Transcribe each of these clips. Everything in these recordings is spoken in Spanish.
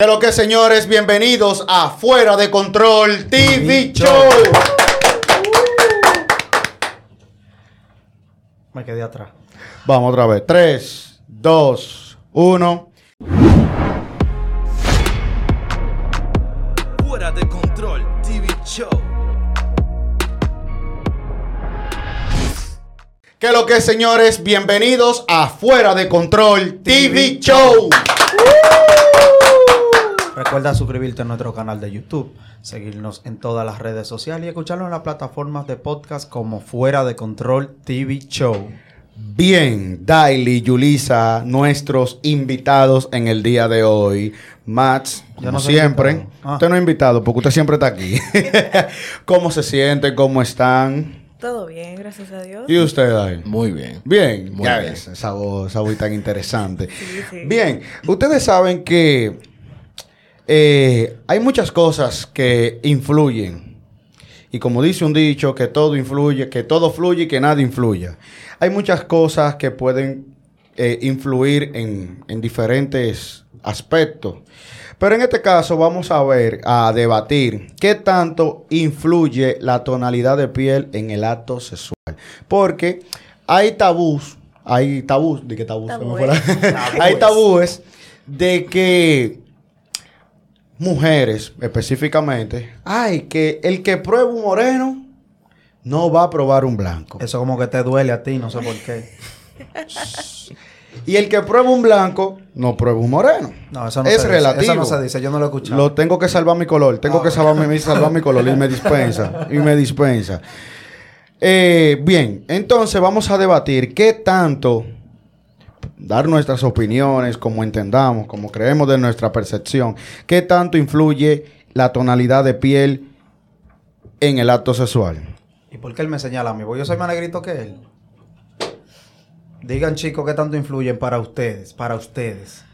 De lo que señores, bienvenidos a Fuera de Control TV Show. Me quedé atrás. Vamos otra vez. 3, 2, 1. Fuera de control TV Show. Que lo que señores, bienvenidos a Fuera de Control TV Show. Recuerda suscribirte a nuestro canal de YouTube, seguirnos en todas las redes sociales y escucharnos en las plataformas de podcast como Fuera de Control TV Show. Bien, Daily, Yulisa, nuestros invitados en el día de hoy. Max, Yo como no siempre. Ah. Usted no es invitado porque usted siempre está aquí. ¿Cómo se siente? ¿Cómo están? Todo bien, gracias a Dios. ¿Y usted, Daily? Muy bien. Bien, Muy ya bien. ves, esa voz, esa voz tan interesante. Sí, sí. Bien, ustedes saben que eh, hay muchas cosas que influyen. Y como dice un dicho, que todo influye, que todo fluye y que nada influya. Hay muchas cosas que pueden eh, influir en, en diferentes aspectos. Pero en este caso vamos a ver, a debatir qué tanto influye la tonalidad de piel en el acto sexual. Porque hay tabús, hay tabús, de que tabús, Tabúes. hay tabúes de que mujeres específicamente, ay, que el que prueba un moreno no va a probar un blanco. Eso como que te duele a ti, no sé por qué. Y el que prueba un blanco no prueba un moreno. No, eso no es se relativo. dice. Eso no se dice, yo no lo he escuchado. Lo tengo que salvar mi color. Tengo Ah, que salvar mi, salvar mi color y me dispensa. Y me dispensa. Eh, bien, entonces vamos a debatir qué tanto dar nuestras opiniones, como entendamos, como creemos de nuestra percepción, qué tanto influye la tonalidad de piel en el acto sexual. ¿Y por qué él me señala a mí? Porque yo soy más negrito que él. Digan chicos qué tanto influyen para ustedes, para ustedes.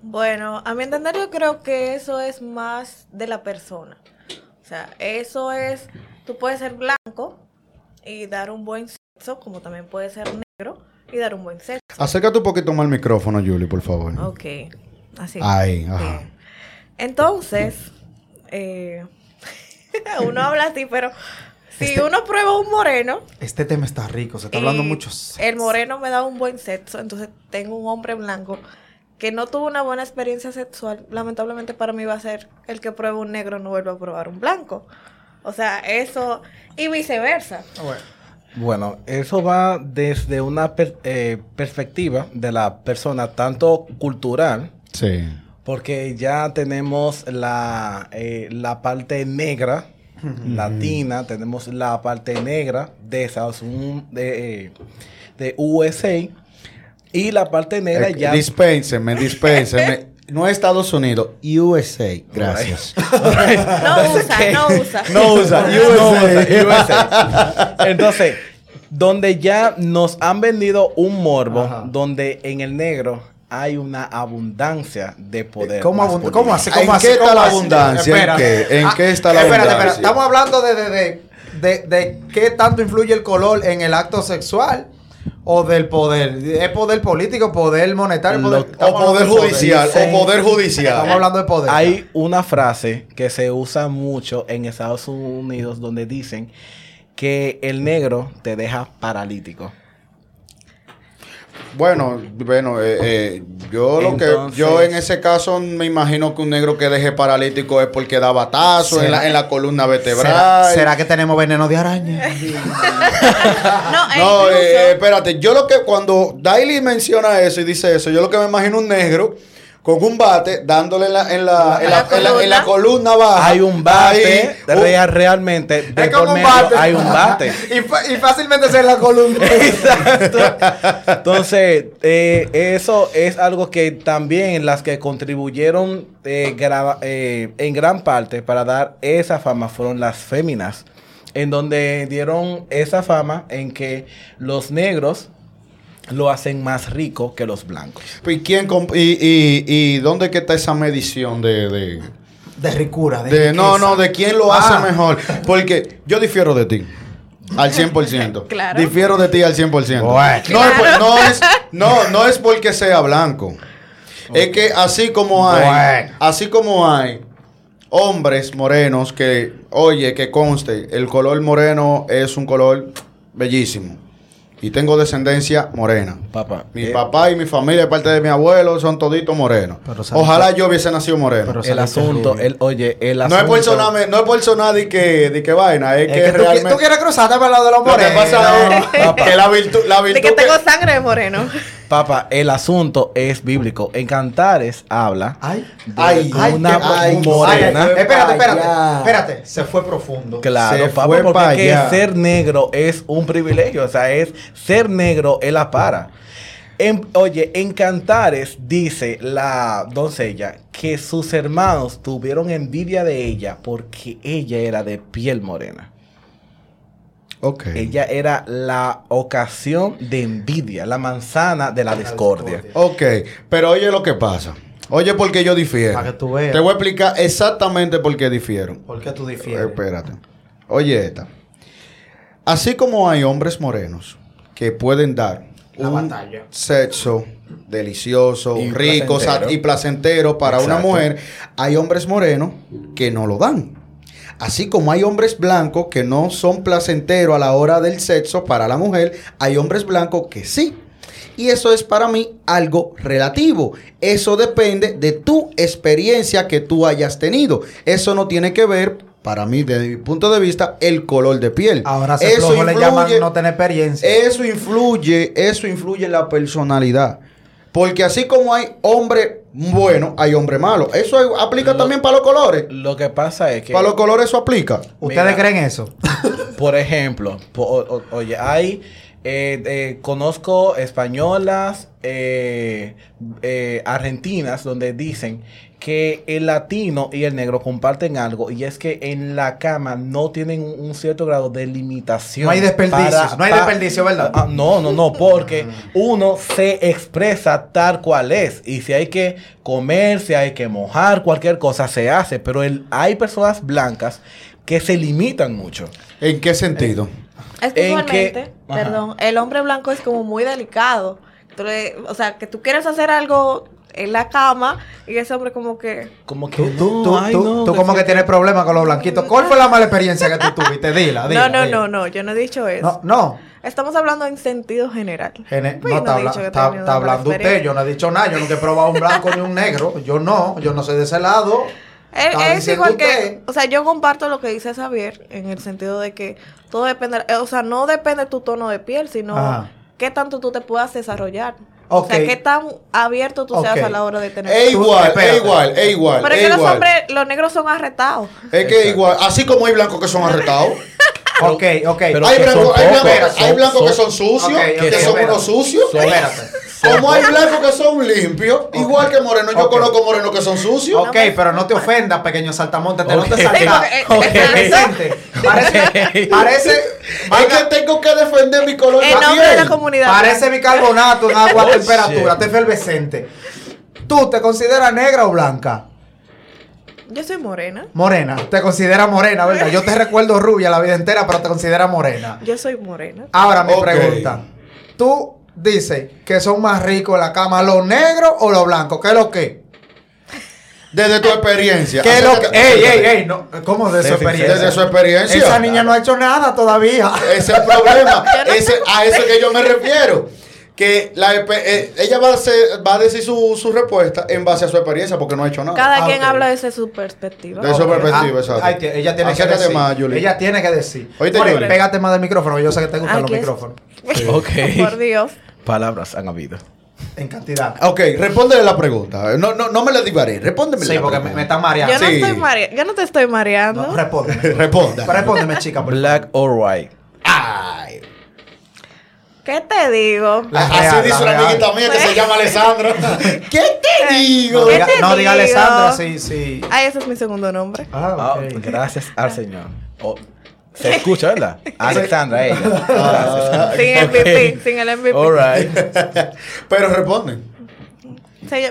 Bueno, a mi entender yo creo que eso es más de la persona. O sea, eso es, tú puedes ser blanco y dar un buen sexo, como también puedes ser negro y dar un buen sexo. Acércate un poquito más al micrófono, Julie, por favor. Ok, así. Ahí, ajá. Entonces, eh, uno habla así, pero si Este- uno prueba un moreno, Este tema está rico, se está hablando mucho. El moreno me da un buen sexo, entonces tengo un hombre blanco que no tuvo una buena experiencia sexual. Lamentablemente para mí va a ser el que prueba un negro no vuelve a probar un blanco. O sea, eso y viceversa. Bueno, eso va desde una per- eh, perspectiva de la persona, tanto cultural, Sí. porque ya tenemos la, eh, la parte negra, latina, tenemos la parte negra de Estados Unidos, de, eh, de USA, y la parte negra Eh, ya... Dispénseme, dispénseme. No Estados Unidos, USA. Gracias. No usa, no usa. No usa, No, USA. USA. Entonces, donde ya nos han vendido un morbo, Ajá. donde en el negro hay una abundancia de poder. ¿Cómo, abund-. ¿Cómo así? ¿En qué está ¿Cómo la abundancia? ¿En Espérate. qué? ¿En Ah, qué está la espérate, abundancia? espérate. Estamos hablando de, de, de, de, de qué tanto influye el color en el acto sexual o del poder. ¿Es poder político, poder monetario? Poder- O estamos poder judicial, Dicen- o poder Estamos judicial. hablando de poder. Hay una frase que se usa mucho en Estados Unidos donde dicen que el negro te deja paralítico. Bueno, bueno, eh, eh, yo lo que yo en ese caso me imagino que un negro que deje paralítico es porque da batazo en ¿Será- la, en la columna vertebral. ¿Será, será que tenemos veneno de araña? No, e No, incluso- eh, espérate, yo lo que cuando Daily menciona eso y dice eso, yo lo que me imagino un negro con un bate dándole en la, en la, en la, en la- en la columna baja. Hay un bate, Ahí, real- realmente, de por un bate. hay un bate. y, fácilmente se la columna. Exacto. Entonces, eh, eso es algo que también las que contribuyeron eh, eh, en gran parte para dar esa fama fueron las féminas, en donde dieron esa fama en que los negros lo hacen más rico que los blancos. ¿Y, quién y, y, y dónde que está esa medición de, de, De ricura. De, de- no, no, de quién lo Ah. hace mejor? Porque yo difiero de ti. Al 100%. Claro. Difiero de ti al 100%. Bueno. No, es por- no, es, no, no es porque sea blanco. Es que así como hay, Bueno. así como hay hombres morenos que, oye, que conste, el color moreno es un color bellísimo. Y tengo descendencia morena. Papá. Mi eh, papá y mi familia, de parte de mi abuelo, son toditos morenos. Ojalá yo hubiese nacido moreno. Pero El asunto, el, oye, el no asunto. es por sonar, no es por sonar de que, de que vaina, es, Es que, que tú, realmente. tú quieres cruzarte para el lado de los lo que morenos. pasa es que la virtud, la De que tengo que- sangre de moreno. Papá, el asunto es bíblico. En Cantares habla Ay, de Ay, una ay, morena. Espérate, espérate. Espérate, se fue profundo. Claro, Se papá, fue porque que ser negro es un privilegio. O sea, es ser negro es la para. En- oye, en Cantares dice la doncella que sus hermanos tuvieron envidia de ella porque ella era de piel morena. Ella era la ocasión de envidia, la manzana de la discordia. Ok, pero oye lo que pasa. Oye, porque yo difiero. Para que tú veas. Te voy a explicar exactamente por qué difiero. ¿Por qué tú Eh, difieres? Espérate. Oye, esta. Así como hay hombres morenos que pueden dar La un batalla. sexo delicioso, Y rico placentero. y placentero para una mujer, hay hombres morenos que no lo dan. Así como hay hombres blancos que no son placenteros a la hora del sexo para la mujer, hay hombres blancos que sí. Y eso es para mí algo relativo. Eso depende de tu experiencia que tú hayas tenido. Eso no tiene que ver, para mí, desde mi punto de vista, el color de piel. Ahora se Eso flojo le llaman influye- no tener experiencia. eso influye, eso influye en la personalidad. Porque así como hay hombre bueno, hay hombre malo. Eso aplica Lo- también para los colores. Lo que pasa es que... Para los colores eso aplica. ¿Ustedes Mira. creen eso? Por ejemplo, po- o- o- oye, hay, eh, eh, conozco españolas, eh, eh, argentinas, donde dicen que el latino y el negro comparten algo y es que en la cama no tienen un, un cierto grado de limitación. No hay desperdicios, no hay desperdicio, ¿verdad? Ah, no, no, no, porque uno se expresa tal cual es y si hay que comer, si hay que mojar, cualquier cosa se hace, pero el, hay personas blancas que se limitan mucho. ¿En qué sentido? Es que En usualmente, que- ajá. perdón, el hombre blanco es como muy delicado. O sea, que tú quieres hacer algo en la cama y ese hombre como que... Como que Tú, tú, no, tú, ay, tú- no, tú que como que tienes problemas con los blanquitos. ¿Cuál fue la mala experiencia que tú tuviste? Dila, dila. no, no, dila. no, no, yo no he dicho eso. No, no. Estamos hablando en sentido general. Gene- Pues no, está, habla- está- está hablando usted. Yo no he dicho nada. Yo nunca he probado un blanco ni un negro. Yo no. Yo no soy de ese lado. Es, Está es igual usted. que, o sea, yo comparto lo que dice Xavier en el sentido de que todo depende, eh, o sea, no depende de tu tono de piel, sino Ajá. qué tanto tú te puedas desarrollar. O sea, qué tan abierto tú seas a la hora de tener Es igual, es igual, es igual. Pero es es que los igual. hombres, los negros son arrestados. Es que es igual. Así como hay blancos que son arrestados. Ok, ok. pero hay que blancos, son hay pocos, blancos, hay son- blancos que son- sucios, que son unos sucios. Espérate. Como hay blancos que son limpios, igual que morenos. Yo Ok. conozco morenos que son sucios. Ok, pero no te ofendas, pequeño saltamonte. Te no te Ok. eh, Presente. Parece, parece, Es que tengo que defender mi color de en nombre de la comunidad. parece bicarbonato en agua a Oh, temperatura. Te efervescente. ¿Tú te consideras negra o blanca? Yo soy morena. Morena. Te consideras morena, ¿verdad? Yo te recuerdo rubia la vida entera, pero te consideras morena. Yo soy morena. Ahora mi pregunta. ¿Tú dices que son más ricos en la cama los negros o los blancos? ¿Qué es lo que? Desde tu experiencia. ¿Qué es lo que? ¡Ey, ey, ey! No, ¿Cómo de su Desde- experiencia? Desde su experiencia. Esa niña no ha hecho nada todavía. Ese es el problema. Ese- a eso que yo me refiero. Que la, eh, ella va a, hacer- va a decir su, su respuesta en base a su experiencia porque no ha hecho nada. Cada Ah, quien habla desde su perspectiva. De su perspectiva, Ah, exacto. ay, que ella tiene que Acércate decir. más. Ella tiene que decir. Oíste, Julie. pégate más del micrófono. Yo sé que te gustan los micrófonos. Ok. Por Dios. Palabras han habido. En cantidad. Ok, respóndele la pregunta. No, no, no me la divaré. Respóndeme Sí, la porque me, pregunta. me está mareando. Yo no, Sí. estoy mare- yo no te estoy mareando. No, respóndeme. Responda. Respóndeme, chica. Black or white. Ay. ¿Qué te digo? La Así real, dice la una real. amiguita mía que se llama Alessandra. ¿Qué te digo? No ¿Qué diga, te no diga digo? Alessandra, sí, sí. Ay, ese es mi segundo nombre. Ah, Ah, ok. gracias al Señor. Oh, se escucha, ¿verdad? Alexandra, ella. Ah, Sin el MVP, sin el MVP. All right. Pero responden.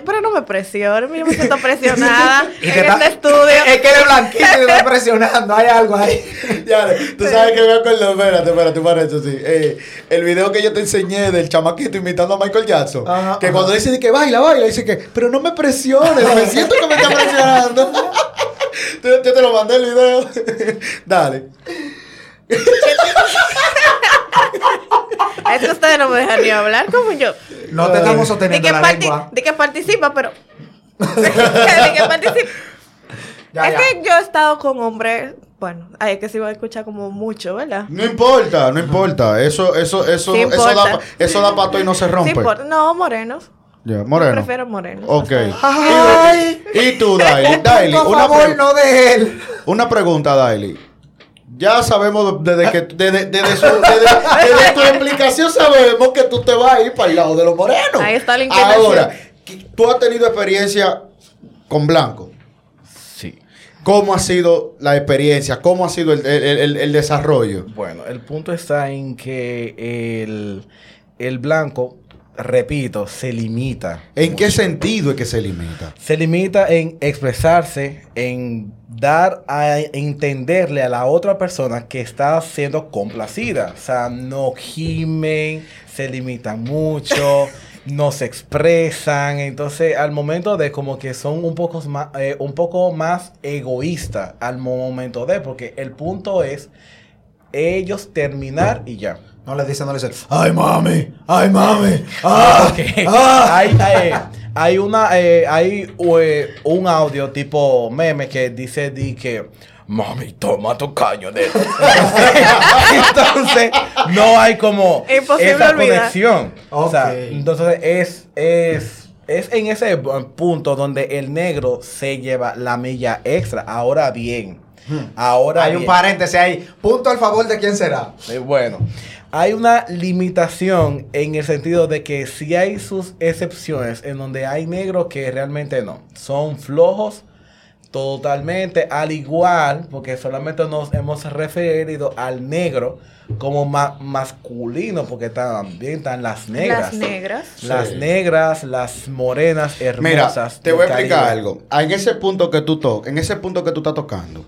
Pero no me presiones, yo me siento presionada Y en está- este estudio. Es que eres blanquito y te está presionando. Hay algo ahí. Ya, tú sabes que me acuerdo, espérate, espérate, para eso sí. Eh, el video que yo te enseñé del chamaquito imitando a Michael Jackson. Ajá, que ajá. cuando dice que baila, baila, dice que, pero no me presiones, me siento que me está presionando. yo, yo te lo mandé el video. Dale. Es que ustedes no me dejan ni hablar como yo. No te estamos De sosteniendo que, la parti- lengua. de que participa, pero. de que participa. Ya, es ya. que yo he estado con hombres. Bueno, ay, es que se va a escuchar como mucho, ¿verdad? No importa, no importa. Eso, eso, eso, Sí eso importa. da, eso da pato y no se Sí, rompe. por- no, morenos. Ya, moreno. Prefiero morenos. Ok. Ay. Y, tú, Daily, Daily, Por una, favor, pre- no de él. una pregunta, Daily. Ya sabemos desde que desde, desde, su- desde- desde tu explicación sabemos que tú te vas a ir para el lado de los morenos. Ahí está la inclinación. Ahora, ¿qué- tú has tenido experiencia con blanco. Sí. ¿Cómo ha sido la experiencia? ¿Cómo ha sido el, el- el- el desarrollo? Bueno, el punto está en que el, el blanco, repito, se limita. ¿En qué sentido es que se limita? Se limita en expresarse, en dar a entenderle a la otra persona que está siendo complacida. O sea, no gimen, se limitan mucho, no se expresan. Entonces, al momento de como que son un poco más, eh, un poco más egoístas al momento de, porque el punto es ellos terminar y ya. No le dicen, no le dicen, ay mami, ay mami, ah, Ok. ah. hay, hay, hay una eh, hay eh, un audio tipo meme que dice di que mami toma tu caño de entonces no hay como Imposible esa olvidar. conexión o sea entonces es es es en ese punto donde el negro se lleva la milla extra ahora bien ahora Hay un paréntesis ahí. Punto al favor de quién será. Eh, Bueno, hay una limitación en el sentido de que sí hay sus excepciones en donde hay negros que realmente no. Son flojos totalmente, al igual, porque solamente nos hemos referido al negro como ma- masculino, porque también están las negras. Las negras. Las negras, las morenas, Mira, hermosas. te voy a explicar Caribe. algo. En ese punto que tú to en ese punto que tú estás tocando,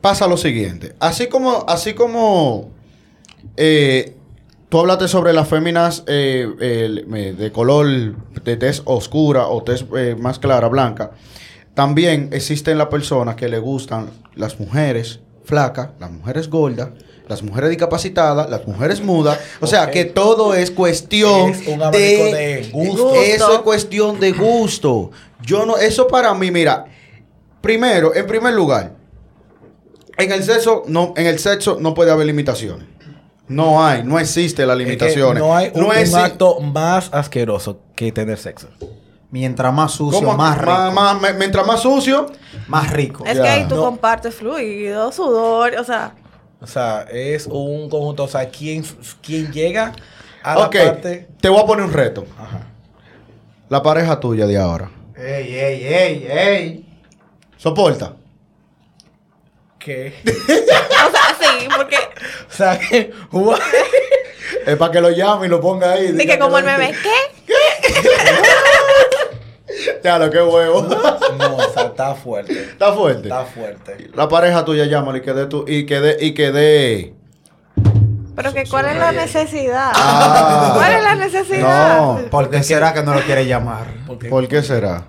pasa lo siguiente. Así como, así como eh, tú hablaste sobre las féminas eh, eh, de color de tez oscura o tez eh, más clara, blanca, también existen las personas que le gustan las mujeres flacas, las mujeres gordas, las mujeres discapacitadas, las mujeres mudas. O sea, que todo es cuestión Es un abanico de gusto. Gusto. Eso es cuestión de gusto. Yo no, eso para mí, mira, primero, en primer lugar, en el sexo no, en el sexo no puede haber limitaciones. No hay, no existe las Es que limitaciones. no hay un, un exi- acto más asqueroso que tener sexo. Mientras más sucio, ¿Cómo? más rico. Me- mientras más sucio, Más rico. Es que ahí tú No. compartes fluido, sudor, o sea, O sea, es un conjunto. O sea, quien, quien llega a ok, la parte. te voy a poner un reto. Ajá. La pareja tuya de ahora. Ey, ey, ey, ey. ¿Soporta? ¿Qué? o sea, sí, porque o sea, que. Es para que lo llame y lo ponga ahí. de diga que como el meme, ¿qué? Ya, lo que huevo. No, o sea, está fuerte. Está fuerte. Está fuerte. La pareja tuya llámale y que dé tu, y que dé, y que dé. Pero que cuál es la necesidad. Ah. ¿Cuál es la necesidad? No. ¿Por qué será que no lo quiere llamar? Porque ¿Por qué será?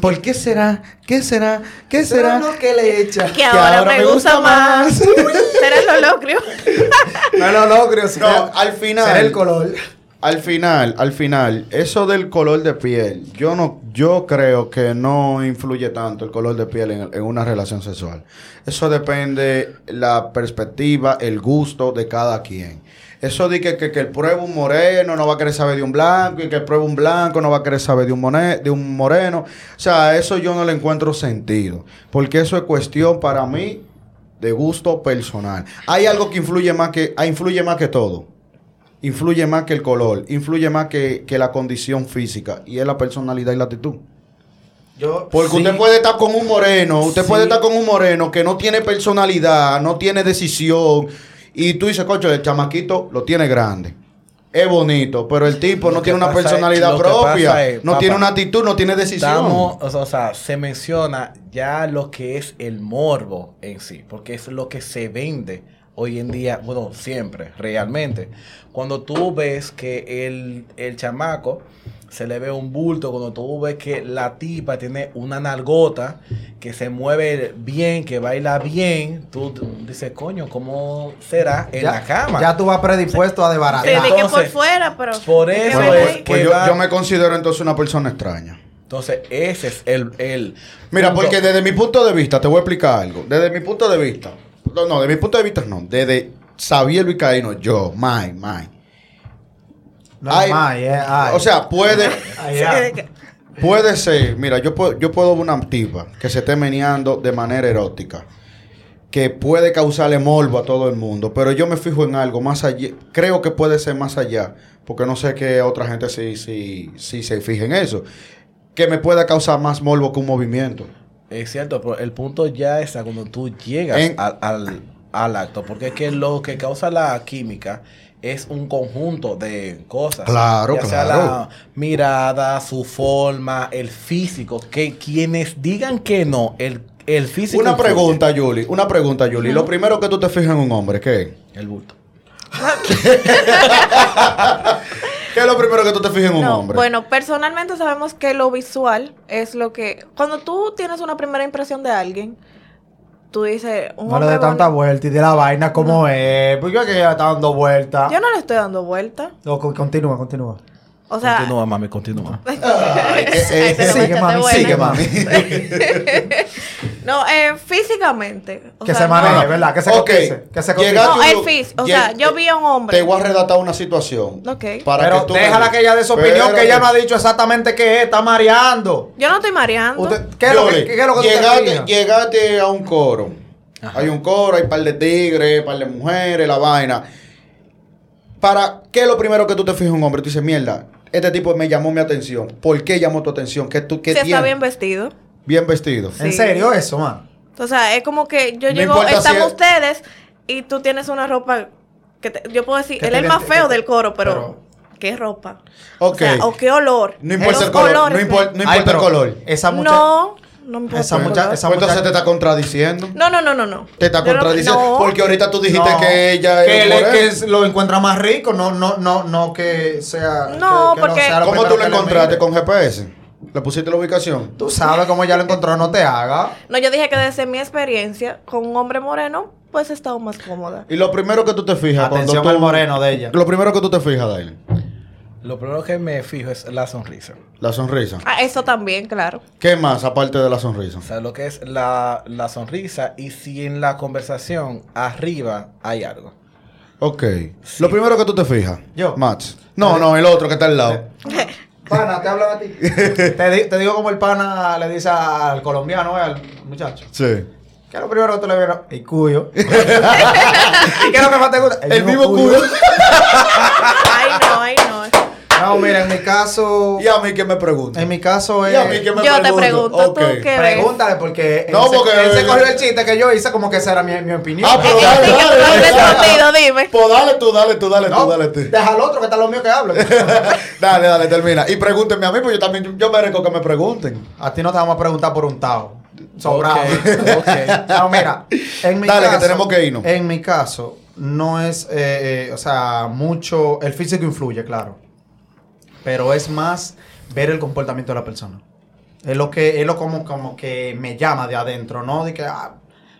¿Por qué será? ¿Qué será? ¿Qué será? lo que le echa. Que ahora, me, gusta, más. Será el olocrio. No lo logro. No, al final. Será el color. Al final, al final, eso del color de piel, yo no, yo creo que no influye tanto el color de piel en, una relación sexual. Eso depende la perspectiva, el gusto de cada quien. Eso de que, que, el prueba un moreno no va a querer saber de un blanco y que el prueba un blanco no va a querer saber de un, mone- de un moreno. O sea, eso yo no le encuentro sentido. Porque eso es cuestión para mí de gusto personal. Hay algo que influye más que, ah, influye más que todo influye más que el color, influye más que, que la condición física y es la personalidad y la actitud. Yo, Porque sí. usted puede estar con un moreno, usted Sí. puede estar con un moreno que no tiene personalidad, no tiene decisión y tú dices, cocho, el chamaquito lo tiene grande. es bonito, pero el tipo Lo no tiene una es- personalidad propia, es, no papá, tiene una actitud, no tiene decisión. Estamos, o sea, se menciona ya lo que es el morbo en sí, porque es lo que se vende hoy en día, bueno, siempre, realmente. Cuando tú ves que el, el chamaco se le ve un bulto, cuando tú ves que la tipa tiene una nalgota, que se mueve bien, que baila bien, tú dices, coño, ¿cómo será en ya, la cama? Ya tú vas predispuesto a desbaratar. de que por fuera, pero. por eso es que- Pues yo, va- yo me considero entonces una persona extraña. Entonces, ese es el... el Mira, punto. porque desde mi punto de vista, te voy a explicar algo. Desde mi punto de vista, no, no, de mi punto de vista no, desde Xavier Vizcaíno, yo, Mike, Mike. No Ay, es ay. O sea, puede, puede ser, mira, yo puedo, yo puedo ver una tipa que se esté meneando de manera erótica, que puede causarle morbo a todo el mundo, pero yo me fijo en algo más allá, creo que puede ser más allá, porque no sé que otra gente sí, sí, sí se fije en eso, que me pueda causar más morbo que un movimiento. Es cierto, pero el punto ya está cuando tú llegas En- al, al- al acto, porque es que lo que causa la química es un conjunto de cosas. Claro, ya sea claro. la mirada, su forma, el físico, que quienes digan que no, el, el físico... Una influye. pregunta, Julie. Una pregunta, Julie. Lo primero que tú te fijas en un hombre, ¿qué es? El bulto. ¿Qué es lo primero que tú te fijas en un No, hombre? bueno, personalmente sabemos que lo visual es lo que. Cuando tú tienes una primera impresión de alguien, tú dices. Un No le hombre dé tanta vuelta y de la vaina como es. Porque es que ya está dando vuelta. Yo no le estoy dando vuelta. No, co- continúa, continúa. O sea. continúa, mami, continúa. Ay, te lo Sigue, mami, sigue, mami. No, eh, físicamente. o Que sea, se maneje, no, no. ¿verdad? Que se Ok. cotice. Que se cotice. Llegaste No, el fis- o sea, yo vi a un hombre. Te voy a redactar una situación. Ok. Para Pero que tú déjala que ella dé su opinión, que ella no ha dicho exactamente qué es, está mareando. Yo no estoy mareando. Usted- ¿Qué es lo que, qué es lo que llegaste, llegaste a un coro. Hay un coro, hay un par de tigres, un par de mujeres, la vaina. Para, ¿qué es lo primero que tú te fijas en un hombre? Tú dices, mierda, este tipo me llamó mi atención. ¿Por qué llamó tu atención? ¿Qué, tú, qué si está bien vestido. Bien vestido. ¿En serio eso, man? O sea, es como que yo No llego, importa si estamos es- ustedes y tú tienes una ropa que te- yo puedo decir, él es el más feo del coro, pero, pero- ¿qué ropa? Ok. O, sea, o qué olor. No importa el color. no, impor- no Ay, importa el color. Esa muchacha. No, no me importa Esa mucha- esa Pues entonces te está contradiciendo. No, no, no, no, no. Te está contradiciendo. no. Porque ahorita tú dijiste No, que ella que, es él es- que es- lo encuentra más rico, no, no, no, no que sea. No, que- que porque- sea lo ¿Cómo tú lo encontraste? ¿Con GPS? ¿Le pusiste la ubicación? Tú sabes cómo ella lo encontró, no te haga. No, yo dije que desde mi experiencia con un hombre moreno, pues he estado más cómoda. Y lo primero que tú te fijas Atención cuando al tú... moreno de ella. Lo primero que tú te fijas él. Lo primero que me fijo es la sonrisa. La sonrisa. Ah, eso también, claro. ¿Qué más aparte de la sonrisa? O sea, lo que es la, la sonrisa y si en la conversación arriba hay algo. Ok. Lo primero que tú te fijas. Yo. Max. No, no, el otro que está al lado. Pana, te hablan a ti. te, di- te digo como el pana le dice al colombiano, eh, al muchacho. Sí. ¿Qué es lo primero que tú le vieron? El cuyo. ¿Y qué es lo que más te gusta? El mismo cuyo. Ay, no, ay, no. No, mira, en mi caso. Y a mí que me pregunta. En mi caso es. Y a mí que me Yo te pregunto. ¿tú qué ves? Pregúntale, porque él, No, se, porque- él se cogió el chiste que yo hice como que esa era mi, mi opinión. Ah, pero dale, que dale, dale, dime. Pues dale tú, dale tú, dale No, tú, dale tú. deja al otro que está lo mío que hablo. dale, dale, termina. Y pregúntenme a mí, pues yo también, yo, yo merezco que me pregunten. a ti no te vamos a preguntar por un tao. Sobrado. Ok, ok. No, mira, en mi Dale, que caso, tenemos que irnos. En mi caso, no es, eh, eh, o sea, mucho, el físico influye, claro. Pero es más ver el comportamiento de la persona. Es lo que, es lo como, como que me llama de adentro, ¿no? De que, ah,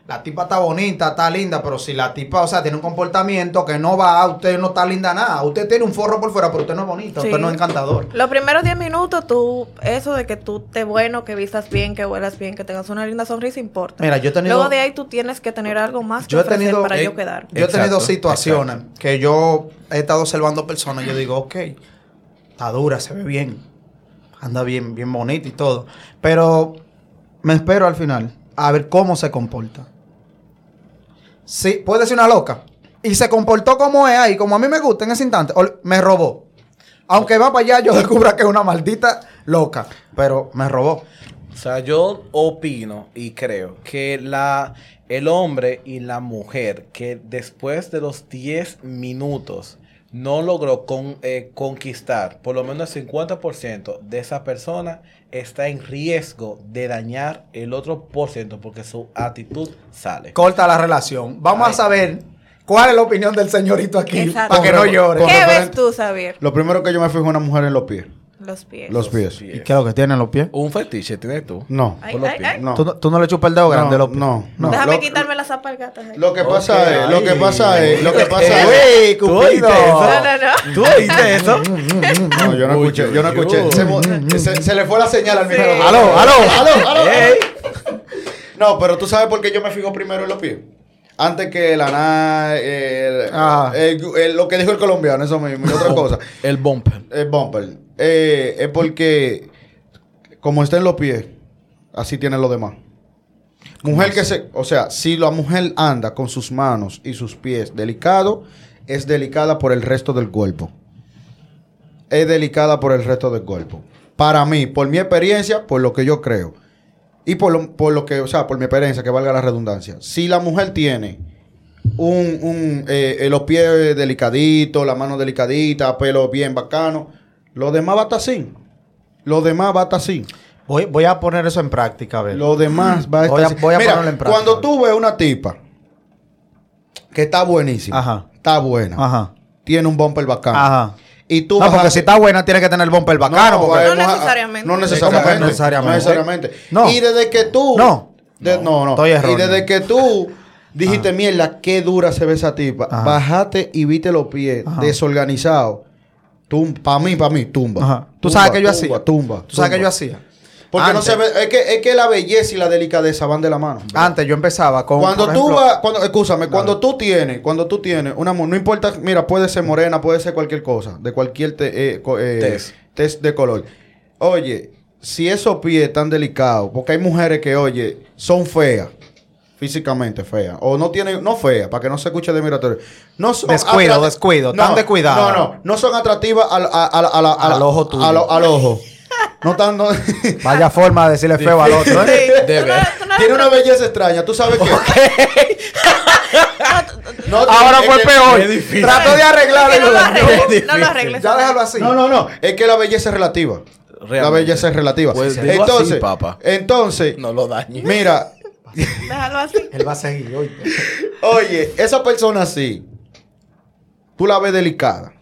la tipa está bonita, está linda, pero si la tipa, o sea, tiene un comportamiento que no va, usted no está linda nada. Usted tiene un forro por fuera, pero usted no es bonita, Sí. usted no es encantador. Los primeros 10 minutos, tú, eso de que tú te bueno, que vistas bien, que huelas bien, que tengas una linda sonrisa, importa. Mira, yo he tenido... Luego de ahí tú tienes que tener algo más que Yo he ofrecer tenido- para eh, yo quedar. Yo he tenido Exacto, situaciones que yo he estado observando personas y yo digo, ok, está dura, se ve bien, anda bien, bien bonita y todo. Pero me espero al final a ver cómo se comporta. Sí, puede ser una loca. Y se comportó como es ahí, como a mí me gusta en ese instante. me robó. Aunque va para allá, yo descubra que es una maldita loca. Pero me robó. O sea, yo opino y creo que la, el hombre y la mujer que después de los 10 minutos no logró con- eh, conquistar por lo menos el 50% de esa persona, está en riesgo de dañar el otro por ciento porque su actitud sale. Corta la relación. Vamos a saber cuál es la opinión del señorito aquí Exacto. para que no llore. ¿Qué ves tú, Xavier? Lo primero que yo me fijo en una mujer en los pies. Los pies. Los pies. ¿Y qué es lo que tienen los pies? Un fetiche tienes tú. No. Ay, Por los ay, pies. ay. No. ¿Tú, no- tú no le chupas el dedo grande a los pies? no, no. Déjame Lo- quitarme las zapalgatas. ahí. Lo que pasa es, lo que ay. pasa es, lo que pasa Eh, es. ¿Tú oíste eso? No, no, no. ¿Tú oíste eso? No, yo no Uy, escuché, yo no escuché. Se, se- se le fue la señal al Sí. micrófono. Aló, aló. aló, aló. No, pero tú sabes por qué yo me fijo primero en los pies. Antes que la nada, el, Ah. el- el- lo que dijo el colombiano, eso mismo, y otra cosa. El bumper. El bumper. Eh, es porque, como está en los pies, así tienen los demás. Mujer que se. O sea, si la mujer anda con sus manos y sus pies delicado, es delicada por el resto del cuerpo. Es delicada por el resto del cuerpo. Para mí, por mi experiencia, por lo que yo creo. Y por lo, por lo que, o sea, por mi experiencia, que valga la redundancia. Si la mujer tiene un, un eh, eh, los pies delicaditos, la mano delicadita, pelo bien bacano, lo demás va a estar así. Lo demás va a estar así. Voy, voy a poner eso en práctica, a ver. Lo demás va a estar Voy a- así. voy a Mira, ponerlo en práctica. Cuando tú ves una tipa que está buenísima, Ajá. está buena, Ajá. tiene un bumper bacano, Ajá. Y tú No, porque a- si está buena, tiene que tener el bumper bacano. No, porque-. No ¿Cómo que necesariamente. no necesariamente? No necesariamente. No. Y desde que tú. No. de- no, no. Estoy y desde que tú dijiste, mierda, qué dura se ve esa tipa. Ajá. Bajate y viste los pies Ajá. desorganizados. Para mí, para mí, tumba. Ajá. ¿Tú Tumba, sabes qué yo tumba, hacía? Tumba. ¿Tú sabes tumba. yo hacía? Porque Antes- no se ve. Es que, es que la belleza y la delicadeza van de la mano. Antes yo empezaba con. Cuando tú ejemplo- vas, cuando, escúchame, cuando tú tienes, cuando tú tienes una no importa, mira, puede ser morena, puede ser cualquier cosa, de cualquier te- eh, co- eh, Tez. tez de color. Oye, si esos pies están delicados, porque hay mujeres que, oye, son feas, físicamente feas, o no tienen, no feas, para que no se escuche de miratorio. No son Descuido, descuido, tan no, descuidada. No, no, no son atractivas al, a- a- a- a la- a la- Al ojo tuyo. al ojo. No tan, no- Vaya forma de decirle feo al otro. ¿eh? Sí, Debe. no- tú no- tiene una belleza extraña, tú sabes que... No, Ahora fue que- peor. es difícil. Trato de arreglarlo. no lo y arregles, no- lo arregles. Ya déjalo así. No, no, no. Es que la belleza es relativa. La Realmente. belleza es relativa. Pues entonces, así, papá. entonces, No lo dañes. mira, Déjalo así. Él va a seguir. oye. oye, esa persona así, tú la ves delicada.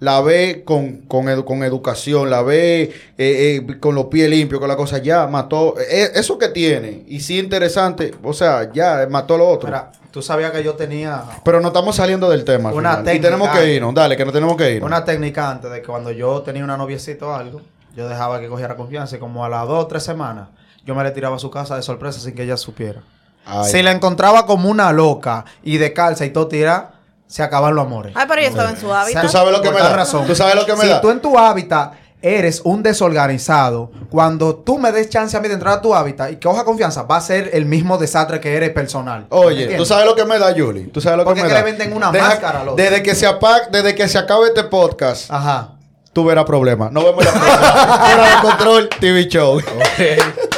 La ves con, con, edu- con educación, la ves eh, eh, con los pies limpios, con la cosa, ya mató. eh, eso que tiene, y sí interesante, o sea, ya mató lo otro. Mira, tú sabías que yo tenía Pero no estamos saliendo del tema. Una final. Y técnica. tenemos que irnos, dale, que no tenemos que irnos. una técnica antes de que cuando yo tenía una noviecita o algo, yo dejaba que cogiera confianza y como a las dos o tres semanas, yo me le tiraba a su casa de sorpresa sin que ella supiera. Ay. Si la encontraba como una loca y de calza y todo tira, se acaban los amores. Ay, pero yo estaba en su hábitat. Tú sabes lo que Por me da. razón. Tú sabes lo que me si da. tú en tu hábitat eres un desorganizado, cuando tú me des chance a mí de entrar a tu hábitat y que coja confianza, va a ser el mismo desastre que eres personal. Oye, tú sabes lo que me da, Julie. Tú sabes lo Porque que me da. le venden una máscara al otro. Desde que se apague, desde que se acabe este podcast, Ajá. tú verás problemas. Nos vemos la próxima. Fuera de control TV Show. Ok.